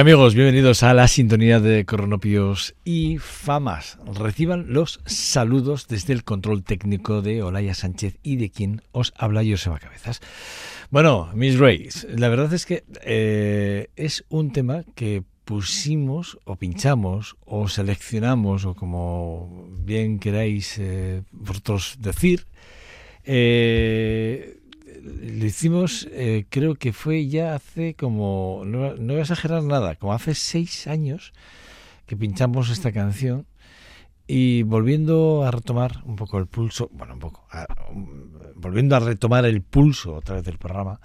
Amigos, bienvenidos a la sintonía de Cronopios y Famas. Reciban los saludos desde el control técnico de Olaya Sánchez y de quien os habla Joseba Cabezas. Bueno, Miss Race, la verdad es que eh, es un tema que pusimos o pinchamos o seleccionamos o como bien queráis eh, vosotros decir. Eh, lo hicimos, eh, creo que fue ya hace como, no, voy a exagerar nada, como hace seis años que pinchamos esta canción. Y volviendo a retomar un poco el pulso, bueno, un poco, volviendo a retomar el pulso otra vez del programa,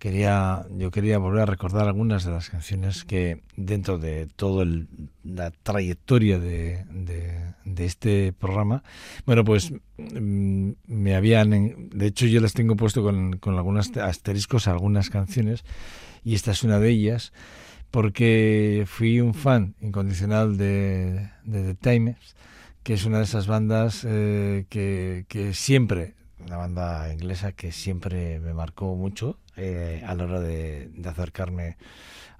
quería yo quería volver a recordar algunas de las canciones que dentro de toda la trayectoria de, de, este programa bueno pues mm, me habían de hecho yo las tengo puesto con, con algunos asteriscos algunas canciones y esta es una de ellas porque fui un fan incondicional de, The Timers que es una de esas bandas eh, que siempre una banda inglesa que siempre me marcó mucho eh, a la hora de, acercarme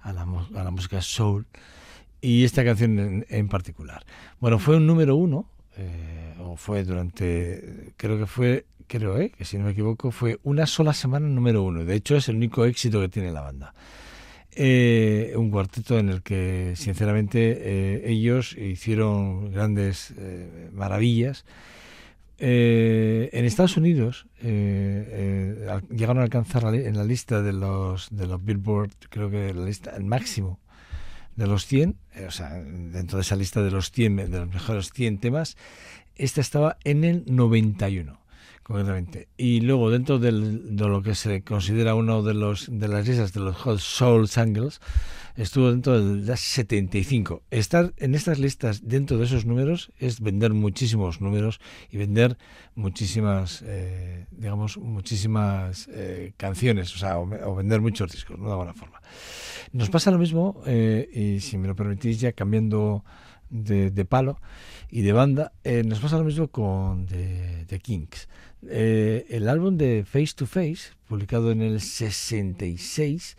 a la, a la, música soul y esta canción en, particular. Bueno, fue un número uno, eh, o fue durante, creo que fue, creo eh, que si no me equivoco, fue una sola semana número uno. De hecho, es el único éxito que tiene la banda. eh, un cuarteto en el que sinceramente ellos hicieron grandes eh, en Estados Unidos llegaron a alcanzar en la lista de los de los Billboard, creo que la lista el máximo de los 100, o sea, dentro de esa lista de los 100 de los mejores 100 temas, esta estaba en el 91. Y luego dentro de lo que se considera uno de los de las listas de los Hot Soul Singles, estuvo dentro de las 75. Estar en estas listas dentro de esos números es vender muchísimos números y vender muchísimas, eh, digamos, muchísimas eh, canciones, o sea, o, vender muchos discos, ¿no? de alguna forma. Nos pasa lo mismo, eh, y si me lo permitís ya cambiando de, palo y de banda, nos pasa lo mismo con The, The Kings. Eh, el álbum de Face to Face, publicado en el 66,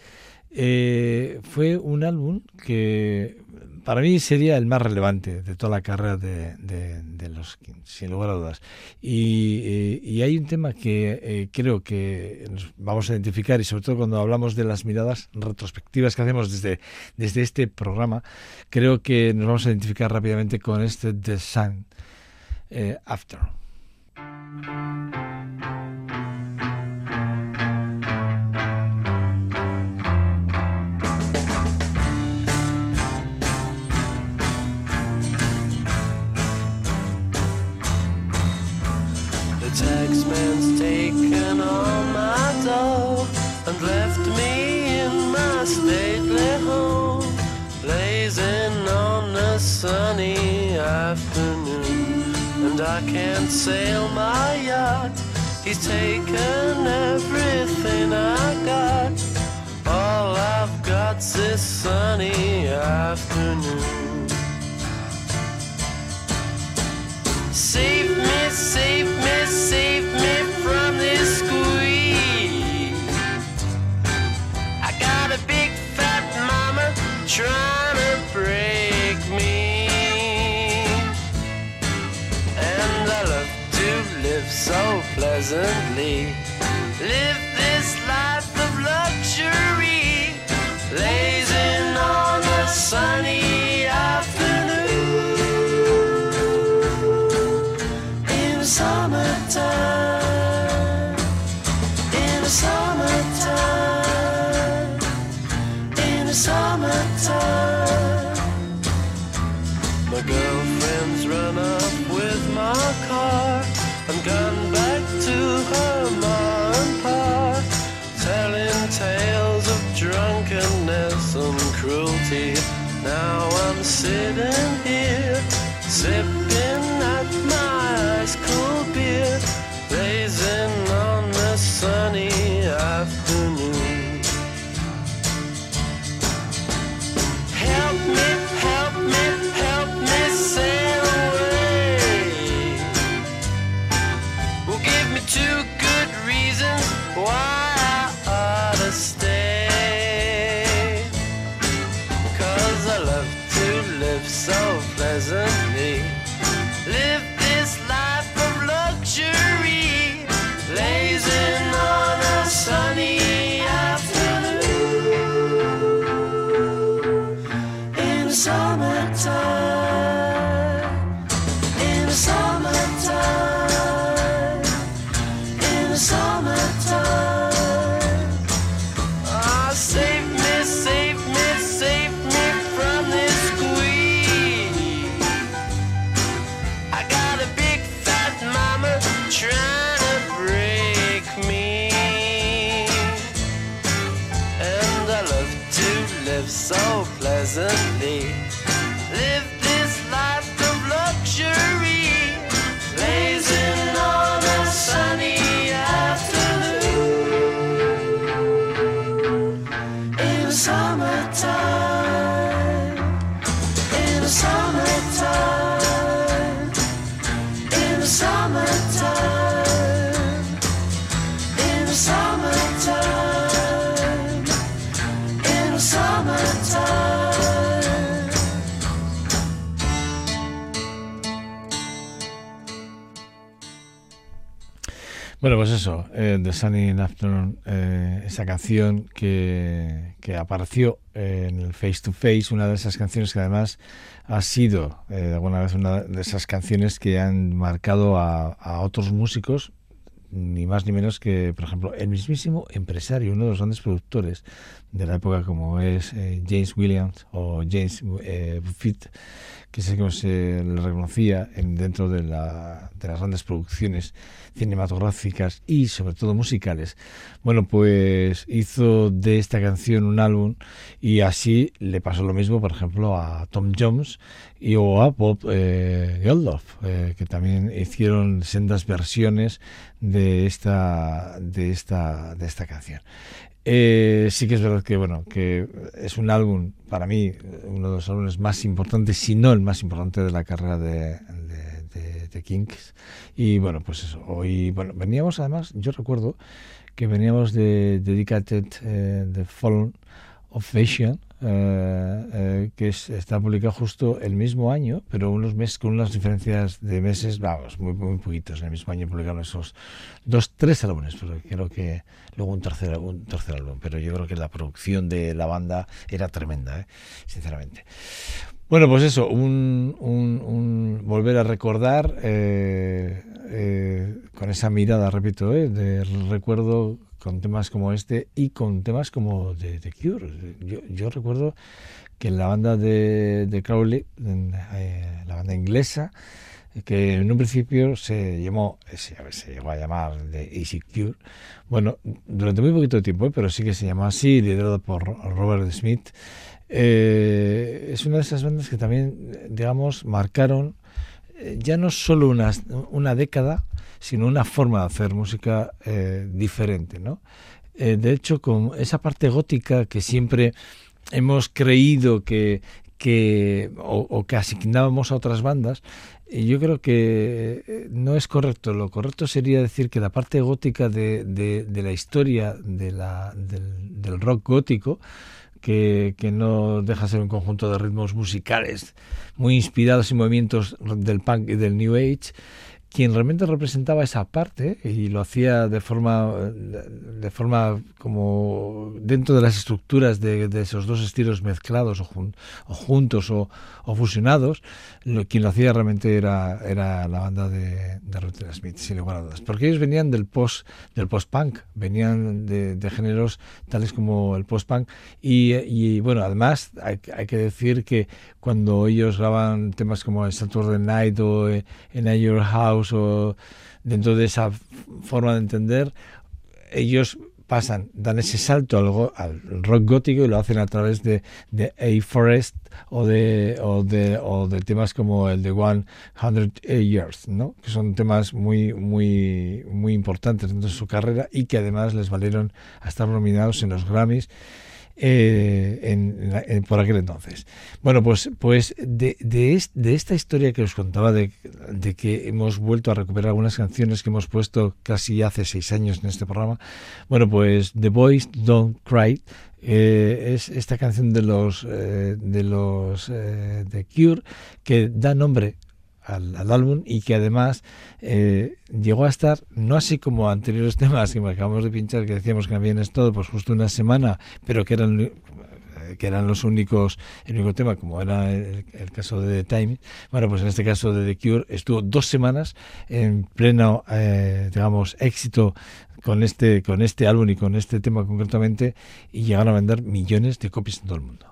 eh, fue un álbum que para mí sería el más relevante de toda la carrera de, los sin lugar a dudas. Y, hay un tema que eh, creo que nos vamos a identificar, y sobre todo cuando hablamos de las miradas retrospectivas que hacemos desde, desde este programa, creo que nos vamos a identificar rápidamente con este The Sun After. Taxman's taken all my dough and left me in my stately home, blazing on a sunny afternoon. And I can't sail my yacht, he's taken everything I got. All I've got's this sunny afternoon. Save me, save me, save me from this squeeze. I got a big fat mama trying to break me. And I love to live so pleasantly. Live this life of luxury. Lazing on a sunny river eso, eh, The Sunny Afternoon, eh, esa canción que, que apareció en el Face to Face, una de esas canciones que además ha sido eh, alguna vez una de esas canciones que han marcado a, otros músicos, ni más ni menos que, por ejemplo, el mismísimo empresario, uno de los grandes productores de la época como es eh, James Williams o James eh, Buffett, que sé que se le reconocía en, dentro de, la, de, las grandes producciones cinematográficas y sobre todo musicales. Bueno, pues hizo de esta canción un álbum y así le pasó lo mismo, por ejemplo, a Tom Jones y a Bob eh, Geldof, eh, que también hicieron sendas versiones de esta, de esta, de esta canción. Eh, sí que es verdad que bueno que es un álbum para mí uno de los álbumes más importantes si no el más importante de la carrera de, de, de, Kings. Y bueno pues eso hoy bueno veníamos además yo recuerdo que veníamos de Dedicated eh, The Fallen of Fashion eh, eh, que es, está publicado justo el mismo año, pero unos meses con unas diferencias de meses, vamos, muy, muy poquitos. En el mismo año publicaron esos dos, tres álbumes, pero creo que luego un tercer, un tercer álbum. Pero yo creo que la producción de la banda era tremenda, ¿eh? sinceramente. Bueno, pues eso, un, un, un volver a recordar eh, eh, con esa mirada, repito, eh, de recuerdo con temas como este y con temas como The Cure. Yo, yo recuerdo que la banda de, Crowley, eh, la banda inglesa, que en un principio se llamó, se, se llegó a llamar de Easy Cure, bueno, durante muy poquito tiempo, ¿eh? pero sí que se llamó así, liderado por Robert Smith, eh, es una de esas bandas que también, digamos, marcaron eh, ya no solo una, una década, sino una forma de hacer música eh, diferente, ¿no? Eh, de hecho, con esa parte gótica que siempre hemos creído que, que o, que asignábamos a otras bandas, yo creo que no es correcto. Lo correcto sería decir que la parte gótica de, de, la historia del, del rock gótico que, que, no deja de ser un conjunto de ritmos musicales muy inspirados en movimientos del punk y del new age quien realmente representaba esa parte y lo hacía de forma de forma como dentro de las estructuras de, de esos dos estilos mezclados o, jun, o juntos o, o, fusionados lo, quien lo hacía realmente era era la banda de, de Ruth Smith sin lugar a dudas. Porque ellos venían del post del post punk venían de, de géneros tales como el post punk y, y bueno además hay, hay, que decir que cuando ellos graban temas como Saturday Night o en Your House o dentro de esa forma de entender, ellos pasan, dan ese salto al, al, rock gótico y lo hacen a través de, de A Forest o de, o de, o de temas como el de One Hundred Years, ¿no? que son temas muy, muy, muy importantes dentro de su carrera y que además les valieron a estar nominados en los Grammys eh, en, por aquel entonces. Bueno, pues, pues de, de, de esta historia que os contaba, de, de, que hemos vuelto a recuperar algunas canciones que hemos puesto casi hace seis años en este programa, bueno, pues The Boys Don't Cry. Eh, es esta canción de los eh, de los de Cure que da nombre al, al, álbum y que además eh, llegó a estar, no así como anteriores temas que acabamos de pinchar, que decíamos que habían estado pues justo una semana, pero que eran que eran los únicos, el único tema, como era el, el, caso de The Time, bueno, pues en este caso de The Cure estuvo dos semanas en pleno, eh, digamos, éxito con este, con este álbum y con este tema concretamente y llegaron a vender millones de copias en todo el mundo.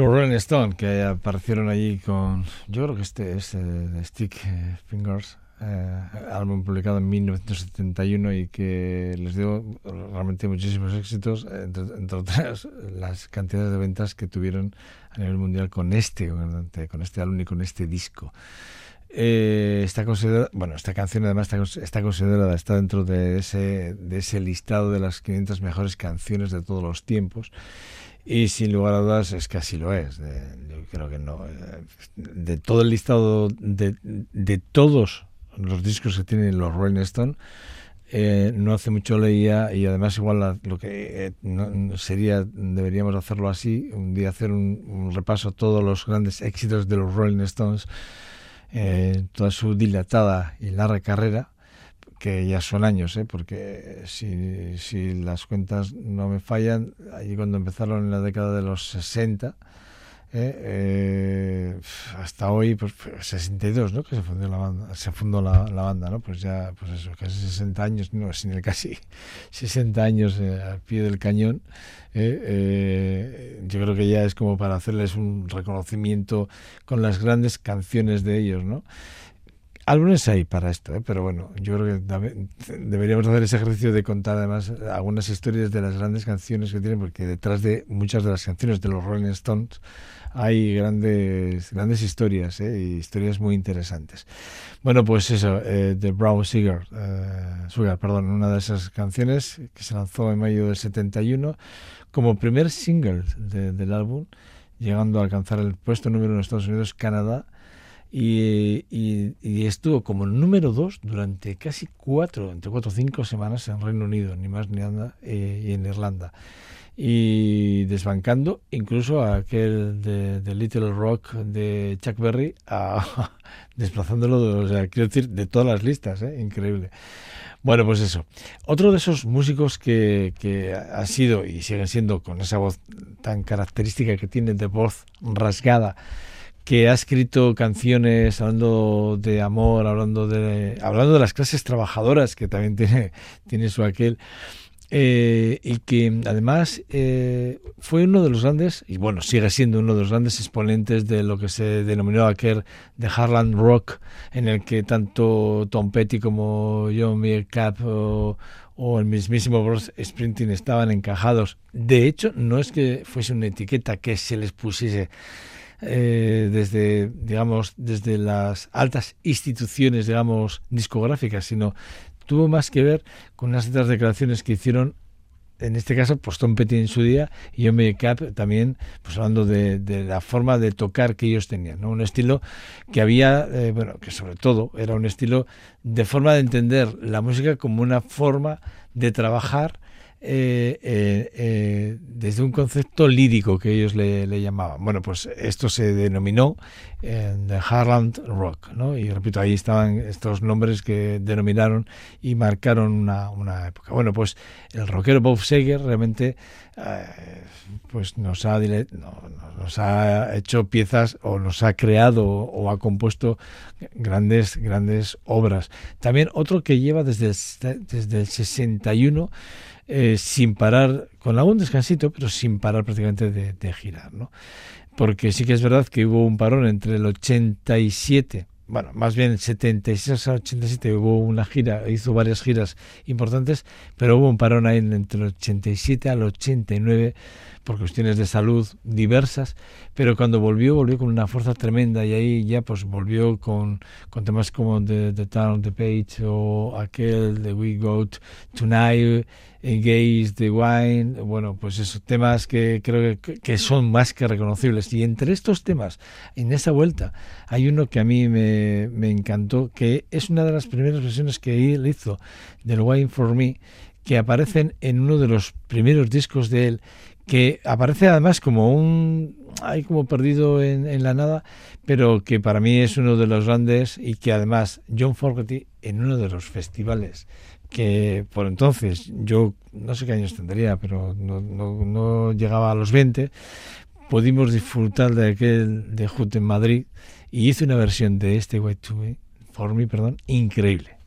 Los Rolling Stone, que aparecieron allí con, yo creo que este es eh, Stick Fingers, eh, álbum publicado en 1971 y que les dio realmente muchísimos éxitos, entre, otras las cantidades de ventas que tuvieron a nivel mundial con este, con este álbum y con este disco. Eh, está considerada, bueno, esta canción además está, está, considerada, está dentro de ese, de ese listado de las 500 mejores canciones de todos los tiempos. Y sin lugar a dudas es que así lo es. yo creo que no. Eh, de todo el listado de, de todos los discos que tienen los Rolling Stones, eh, no hace mucho leía y además igual lo que eh, sería deberíamos hacerlo así un día hacer un, repaso a todos los grandes éxitos de los Rolling Stones eh, toda su dilatada y larga carrera que ya son años ¿eh? porque si, si las cuentas no me fallan allí cuando empezaron en la década de los 60 ¿eh? Eh, hasta hoy, pues 62, ¿no? Que se fundó la banda, se fundó la, banda, ¿no? Pues ya, pues eso, casi 60 años, no, sin el casi 60 años eh, al pie del cañón. yo creo que ya es como para hacerles un reconocimiento con las grandes canciones de ellos, ¿no? Álbumes hay para esto, pero bueno, yo creo que deberíamos hacer ese ejercicio de contar además algunas historias de las grandes canciones que tienen, porque detrás de muchas de las canciones de los Rolling Stones hay grandes, grandes historias, ¿eh? historias muy interesantes. Bueno, pues eso, eh, The Brown Sugar, eh, Sugar, perdón, una de esas canciones que se lanzó en mayo del 71 como primer single del álbum, llegando a alcanzar el puesto número uno en Estados Unidos, Canadá, y, y, estuvo como número dos durante casi cuatro, entre cuatro o cinco semanas en Reino Unido, ni más ni nada, eh, y en Irlanda y desbancando incluso a aquel de, Little Rock de Chuck Berry, a, desplazándolo, o sea, quiero decir, de todas las listas, ¿eh? increíble. Bueno, pues eso. Otro de esos músicos que, que ha sido y siguen siendo con esa voz tan característica que tiene de voz rasgada, que ha escrito canciones hablando de amor, hablando de hablando de las clases trabajadoras, que también tiene, tiene su aquel, eh, y que además eh, fue uno de los grandes, y bueno, sigue siendo uno de los grandes exponentes de lo que se denominó aquel de Harland Rock, en el que tanto Tom Petty como John Cap o, o, el mismísimo Bruce Springsteen estaban encajados. De hecho, no es que fuese una etiqueta que se les pusiese eh, desde, digamos, desde las altas instituciones, digamos, discográficas, sino tuvo más que ver con unas otras declaraciones que hicieron en este caso, pues Tom Petty en su día y John Cap también, pues hablando de, la forma de tocar que ellos tenían, ¿no? Un estilo que había, eh, bueno, que sobre todo era un estilo de forma de entender la música como una forma de trabajar eh, eh, eh, desde un concepto lírico que ellos le, llamaban. Bueno, pues esto se denominó en The Harland Rock, ¿no? Y repito, ahí estaban estos nombres que denominaron y marcaron una, época. Bueno, pues el rockero Bob Seger realmente pues nos ha, nos ha hecho piezas o nos ha creado o ha compuesto grandes, grandes obras. También otro que lleva desde el, desde el 61 eh, sin parar, con algún descansito, pero sin parar prácticamente de, girar, ¿no? Porque sí que es verdad que hubo un parón entre el 87 bueno, más bien 76 a 87 hubo una gira, hizo varias giras importantes, pero hubo un parón ahí entre el 87 al 89 por cuestiones de salud diversas, pero cuando volvió, volvió con una fuerza tremenda y ahí ya pues volvió con, con temas como The, the Town of the Page o aquel de We Go Tonight, Engage the Wine, bueno, pues esos temas que creo que, que, son más que reconocibles. Y entre estos temas, en esa vuelta, hay uno que a mí me, me encantó, que es una de las primeras versiones que él hizo del Wine for Me, que aparecen en uno de los primeros discos de él que aparece además como un hay como perdido en, la nada, pero que para mí es uno de los grandes y que además John Fogerty en uno de los festivales que por entonces yo no sé qué años tendría, pero no, no, llegaba a los 20, pudimos disfrutar de aquel de Hood en Madrid y hice una versión de este White to Me, for me, perdón, increíble.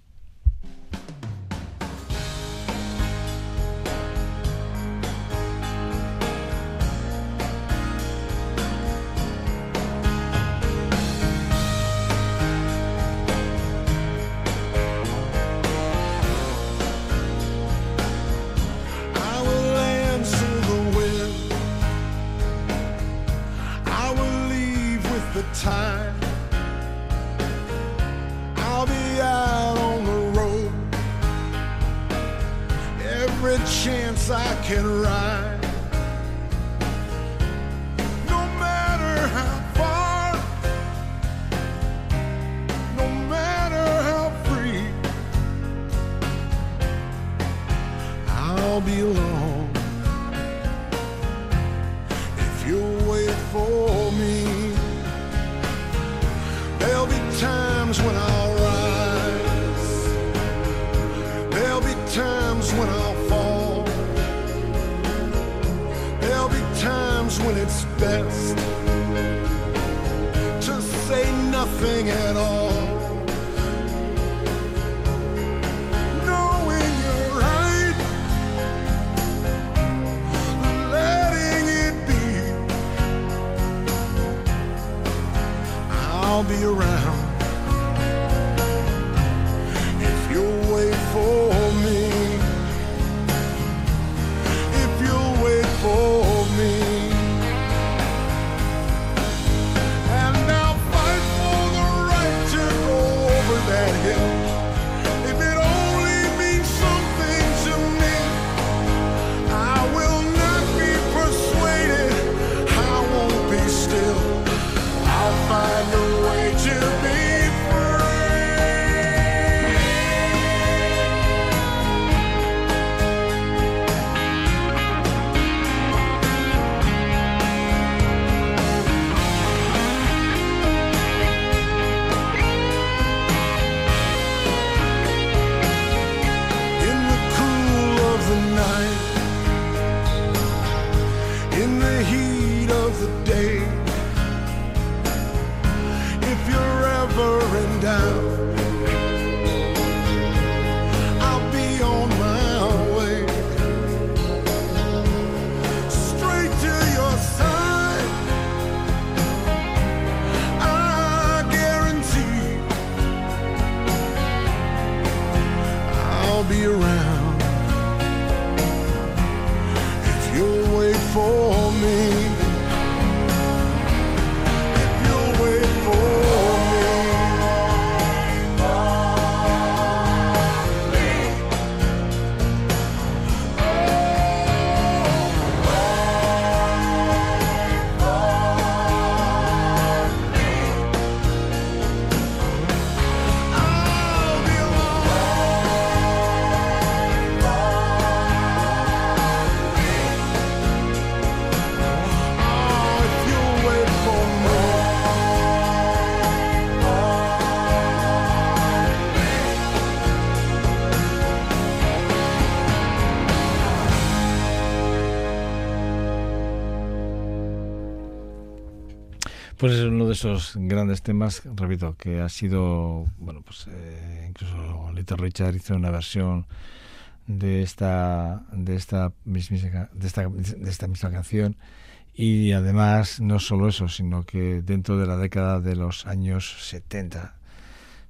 Times when I'll rise. There'll be times when I'll fall. There'll be times when it's best to say nothing at all. Knowing you're right, letting it be. I'll be around esos grandes temas, repito, que ha sido, bueno, pues eh, incluso Little Richard hizo una versión de esta de esta misma de esta, de esta misma canción. Y además no solo eso, sino que dentro de la década de los años 70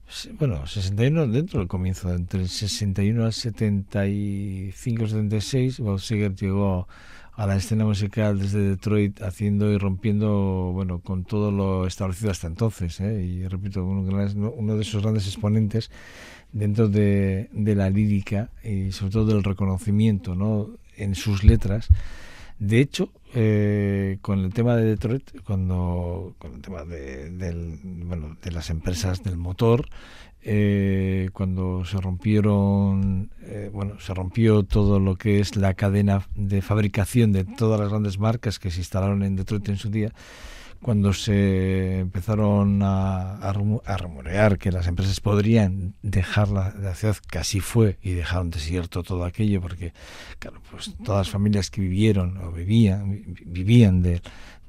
sí, bueno, 61 dentro del comienzo, entre el 61 al 75, 76, Bob Seger llegó a la escena musical desde Detroit haciendo y rompiendo, bueno, con todo lo establecido hasta entonces, ¿eh? y repito, uno, de esos grandes exponentes dentro de, de la lírica y sobre todo del reconocimiento, ¿no? En sus letras. De hecho, eh, con el tema de Detroit, cuando con el tema de, del, bueno, de las empresas del motor, eh, cuando se rompieron, eh, bueno, se rompió todo lo que es la cadena de fabricación de todas las grandes marcas que se instalaron en Detroit en su día, cuando se empezaron a, a, rumorear que las empresas podrían dejar la, la, ciudad, que así fue, y dejaron desierto todo aquello, porque pues todas las familias que vivieron o vivían, vivían de,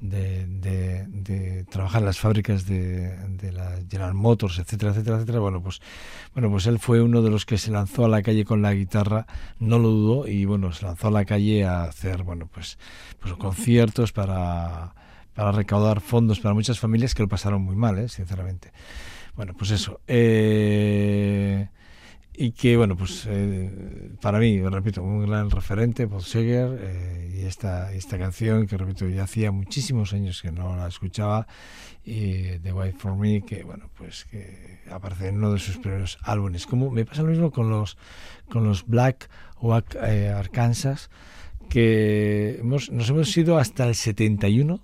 de, trabajar en las fábricas de, de la General Motors, etcétera, etcétera, etcétera, bueno, pues bueno, pues él fue uno de los que se lanzó a la calle con la guitarra, no lo dudó, y bueno, se lanzó a la calle a hacer, bueno, pues, pues conciertos para para recaudar fondos para muchas familias que lo pasaron muy mal, ¿eh? sinceramente. Bueno, pues eso. Eh, y que, bueno, pues eh, para mí, repito, un gran referente, Paul Seger, eh, y esta, esta canción que repito ya hacía muchísimos años que no la escuchaba y The White for Me que bueno pues que aparece en uno de sus primeros álbumes. Como me pasa lo mismo con los con los Black Oak eh, Arkansas que hemos, nos hemos ido hasta el 71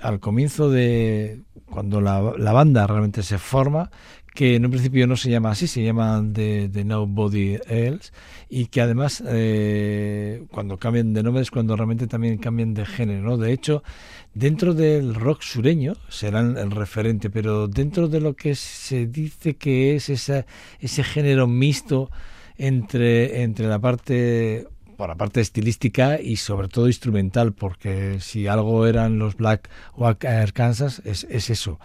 al comienzo de cuando la, la banda realmente se forma que en un principio no se llama así, se llama The, Nobody Else, y que además eh, cuando cambian de nombre es cuando realmente también cambian de género. ¿no? De hecho, dentro del rock sureño serán el referente, pero dentro de lo que se dice que es esa, ese género mixto entre, entre la parte por la parte estilística y sobre todo instrumental, porque si algo eran los Black Oak Arkansas es, es eso.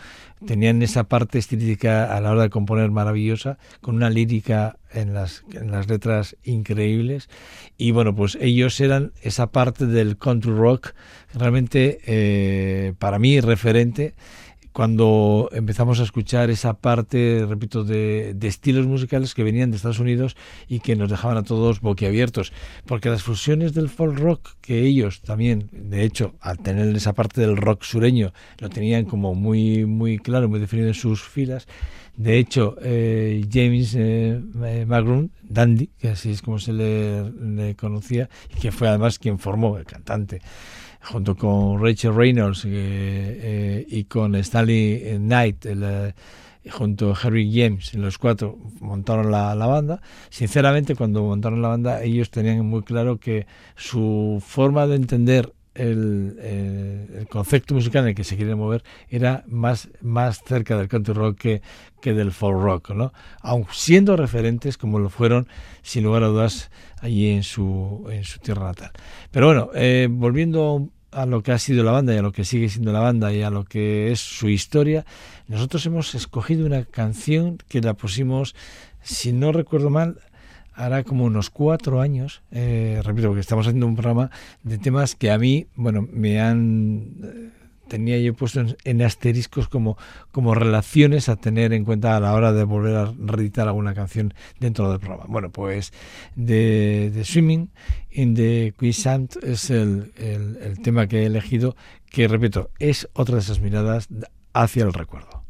Tenían esa parte estilística a la hora de componer maravillosa, con una lírica en las, en las letras increíbles. Y bueno, pues ellos eran esa parte del country rock realmente eh, para mí referente cuando empezamos a escuchar esa parte, repito, de, de, estilos musicales que venían de Estados Unidos y que nos dejaban a todos boquiabiertos. Porque las fusiones del folk rock, que ellos también, de hecho, al tener esa parte del rock sureño, lo tenían como muy, muy claro, muy definido en sus filas. De hecho, eh, James eh, Magroon, Dandy, que así es como se le, le conocía, y que fue además quien formó el cantante junto con Rachel Reynolds eh, eh, y con Stanley Knight, eh, junto a Harry James, los cuatro montaron la, banda. Sinceramente, cuando montaron la banda, ellos tenían muy claro que su forma de entender el, el, el, concepto musical en el que se quiere mover era más, más cerca del country rock que, que del folk rock, ¿no? Aun siendo referentes como lo fueron, sin lugar a dudas, allí en su, en su tierra natal. Pero bueno, eh, volviendo a lo que ha sido la banda y a lo que sigue siendo la banda y a lo que es su historia, nosotros hemos escogido una canción que la pusimos, si no recuerdo mal, hará como unos cuatro años, eh, repito, porque estamos haciendo un programa de temas que a mí, bueno, me han tenía yo puesto en, en, asteriscos como, como relaciones a tener en cuenta a la hora de volver a reeditar alguna canción dentro del programa. Bueno, pues de, de Swimming in the Quicksand es el, el, el tema que he elegido, que repito, es otra de esas miradas hacia el recuerdo.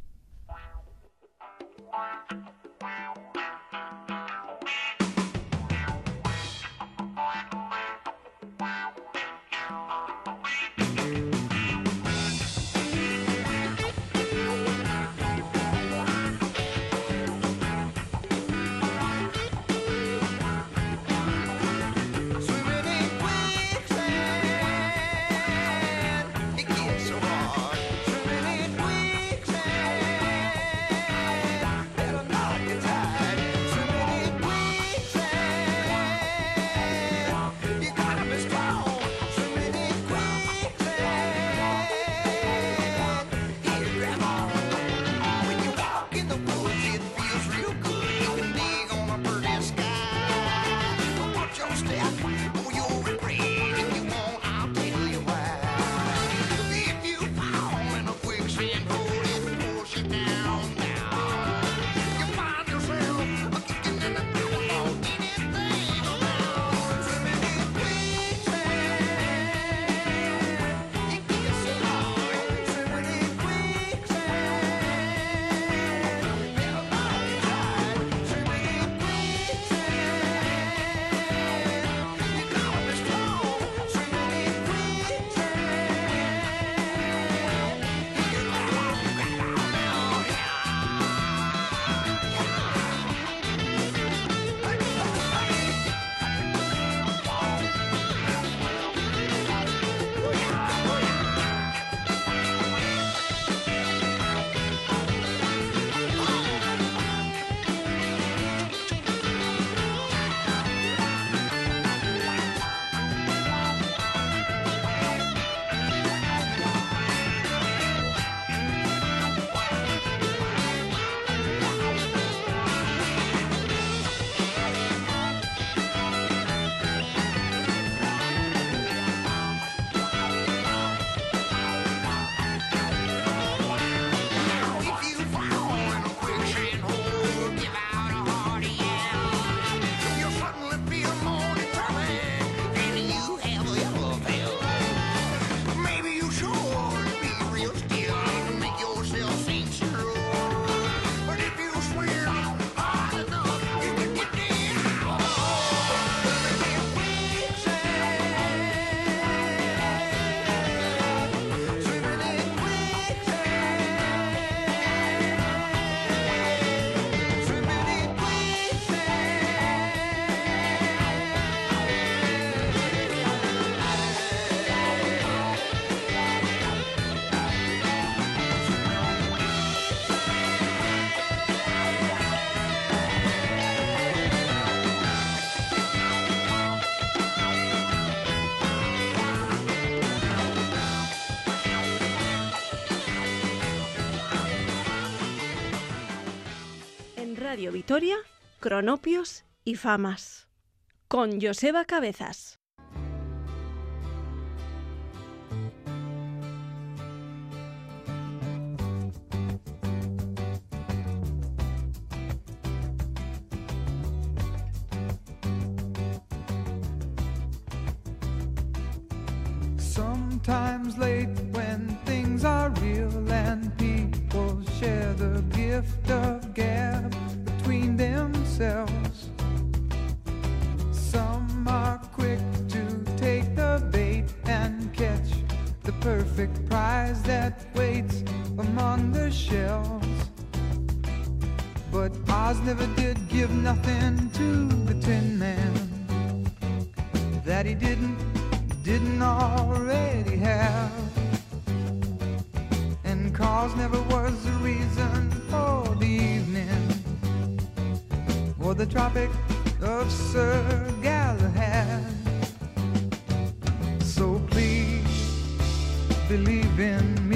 Radio Vitoria, Cronopios y Famas. Con Joseba Cabezas. Sometimes late when things are real and people share the gift of gab themselves. Some are quick to take the bait and catch the perfect prize that waits among the shells. But Oz never did give nothing to the Tin Man that he didn't didn't already have. And cause never was the reason for the evening or the Tropic of Sir Galahad. So please believe in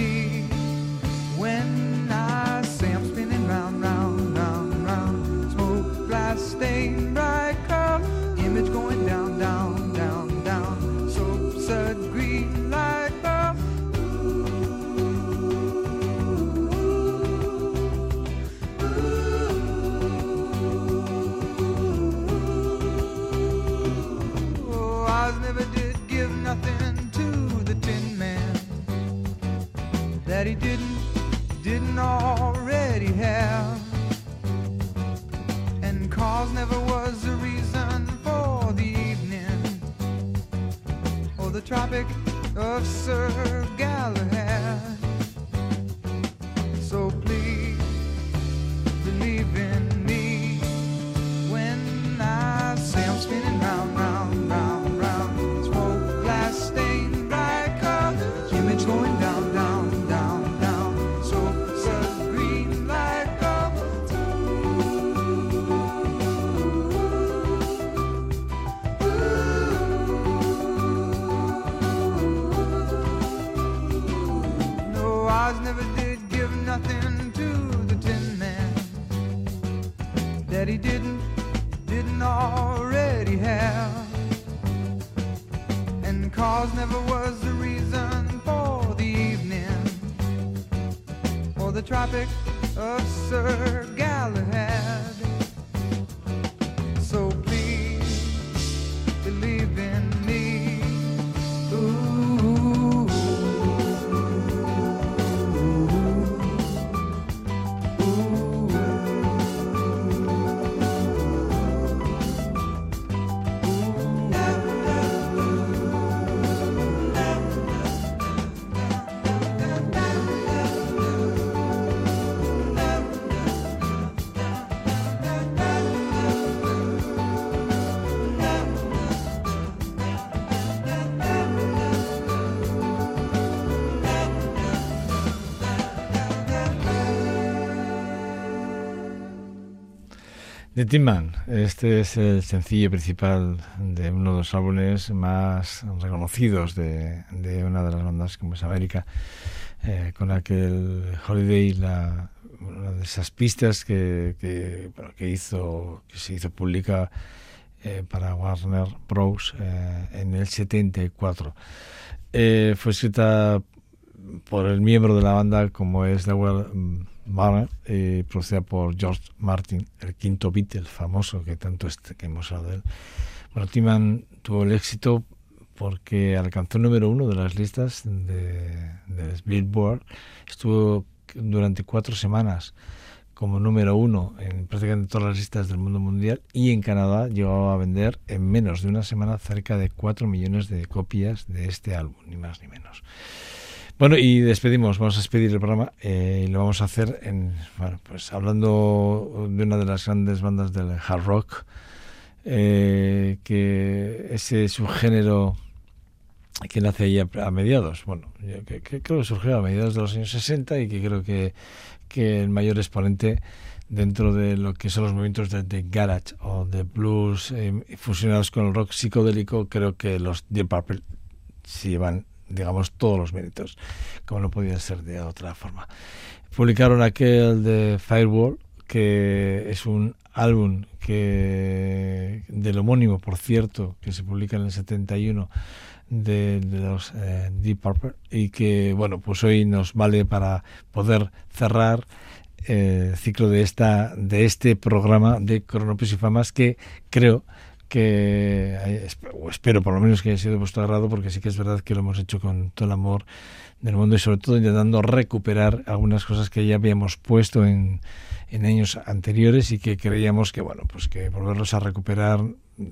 The este es el sencillo principal de uno de los álbumes más reconocidos de, una de las bandas como es América, eh, con aquel Holiday, la, una de esas pistas que, que, hizo, que se hizo pública eh, para Warner Bros. eh, en el 74. Eh, fue escrita por el miembro de la banda como es Lowell Barner, eh, producida por George Martin, el quinto Beatle famoso que tanto este, que hemos hablado de él. Bueno, Timan tuvo el éxito porque alcanzó el número uno de las listas de, de Billboard. Estuvo durante cuatro semanas como número uno en prácticamente todas las listas del mundo mundial y en Canadá llegó a vender en menos de una semana cerca de 4 millones de copias de este álbum, ni más ni menos. Bueno, y despedimos, vamos a despedir el programa eh, y lo vamos a hacer en, bueno, pues hablando de una de las grandes bandas del hard rock, eh, que ese subgénero que nace ahí a, a mediados, bueno, yo que, creo que surgió a mediados de los años 60 y que creo que, que el mayor exponente dentro de lo que son los movimientos de, de garage o de blues eh, fusionados con el rock psicodélico, creo que los Deep Purple se llevan digamos, todos los méritos, como no podía ser de otra forma. Publicaron aquel de Firewall, que es un álbum que del homónimo, por cierto, que se publica en el 71 de, los eh, Deep Purple y que bueno pues hoy nos vale para poder cerrar eh, el ciclo de esta de este programa de Cronopios y Famas que creo que eh, o espero por lo menos que haya sido de vuestro agrado porque sí que es verdad que lo hemos hecho con todo el amor del mundo y sobre todo intentando recuperar algunas cosas que ya habíamos puesto en, en años anteriores y que creíamos que bueno pues que volverlos a recuperar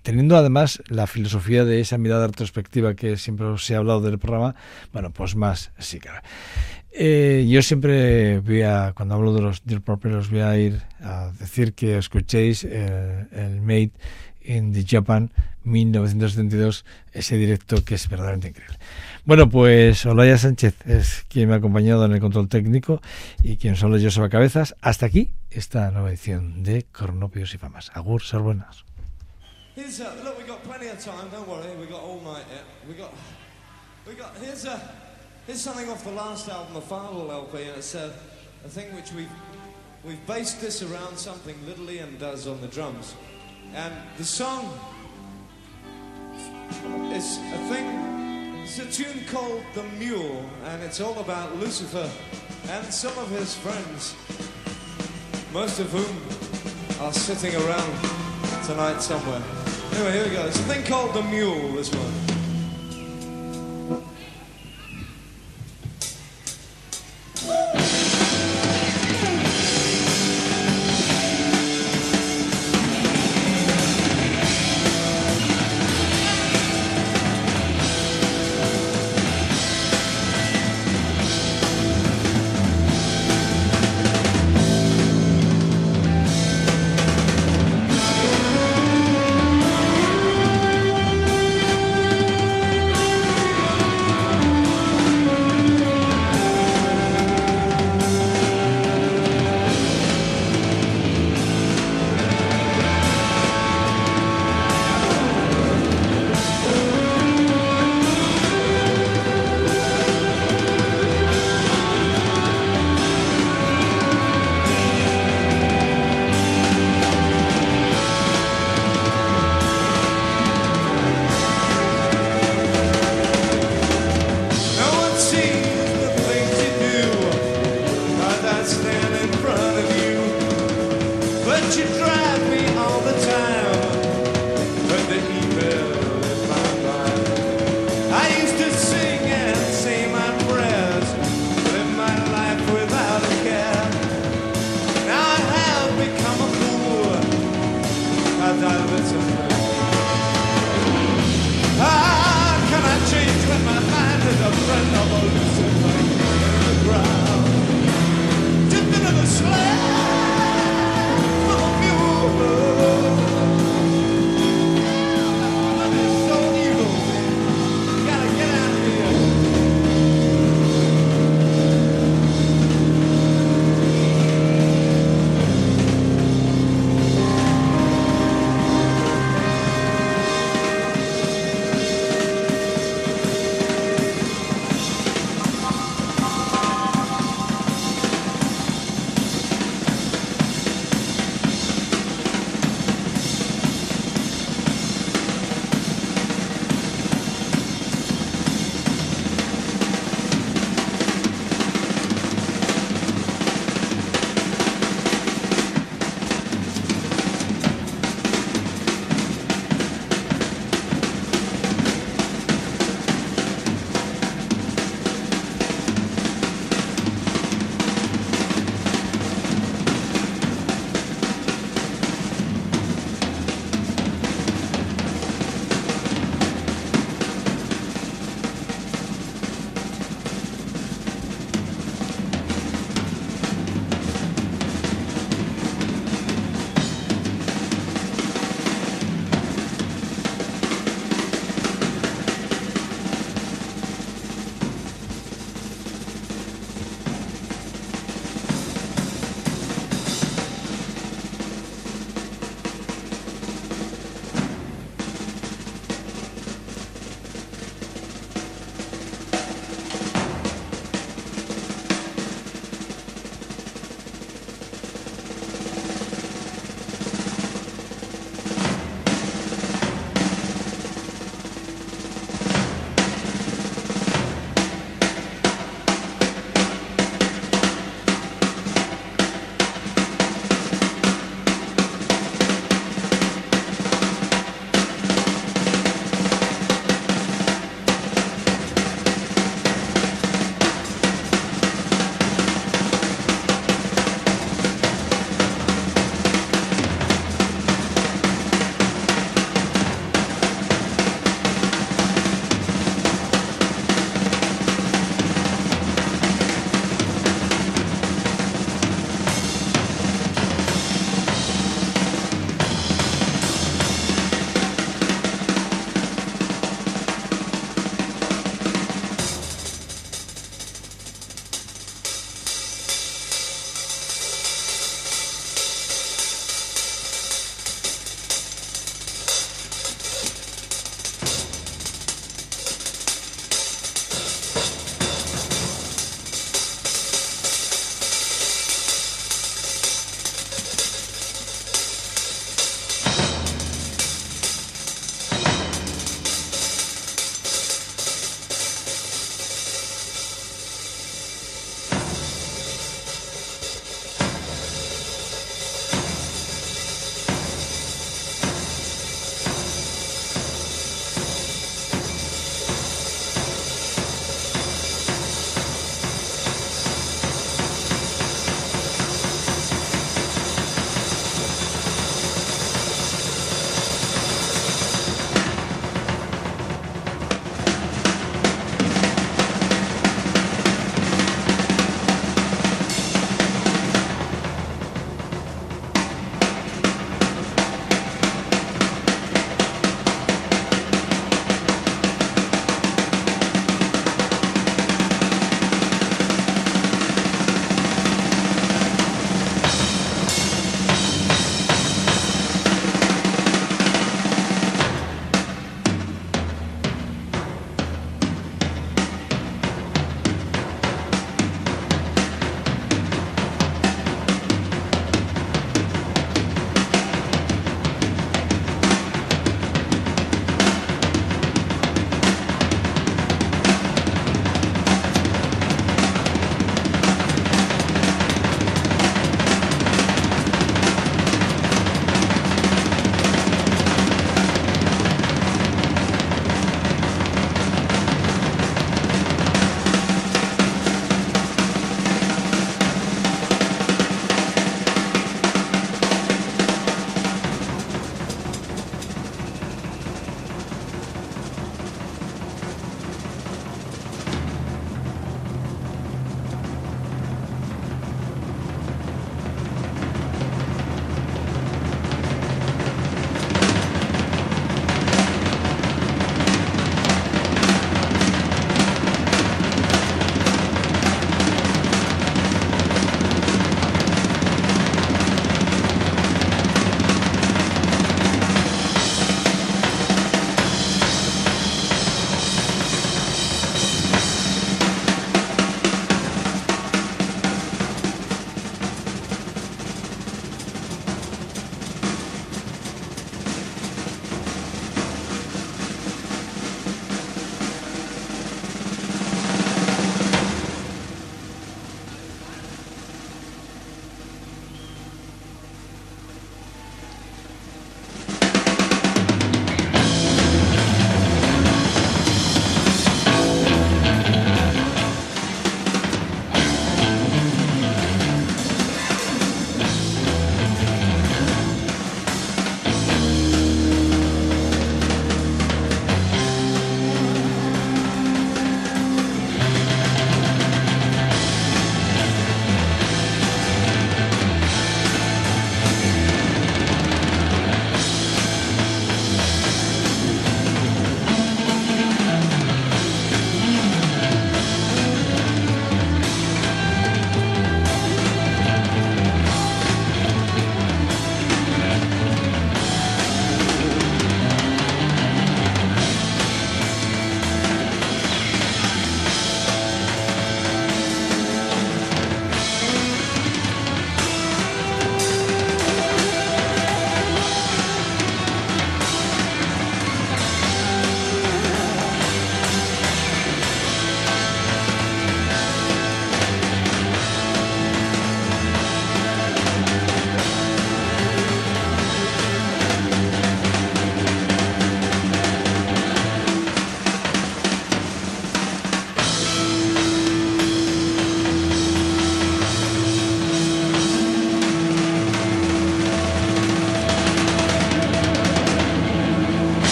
teniendo además la filosofía de esa mirada retrospectiva que siempre os he hablado del programa bueno pues más sí claro. Eh, yo siempre voy a cuando hablo de los Dear Purple os voy a ir a decir que escuchéis el, el Made in the Japan 1972 ese directo que es verdaderamente increíble bueno, pues Olaya Sánchez es quien me ha acompañado en el control técnico y quien solo yo Joseba Cabezas. Hasta aquí esta nueva edición de Cornopios y Famas. Agur, ser buenas. Here's uh, look, we got plenty of time. Don't worry, we got all night. yet. We something off the last album, the Farwell LP, and it's uh, a thing which we've we've based this around something Little Ian does on the drums, and the song is a thing. It's a tune called The Mule, and it's all about Lucifer and some of his friends, most of whom are sitting around tonight somewhere. Anyway, here we go. It's a thing called The Mule, this one. ancient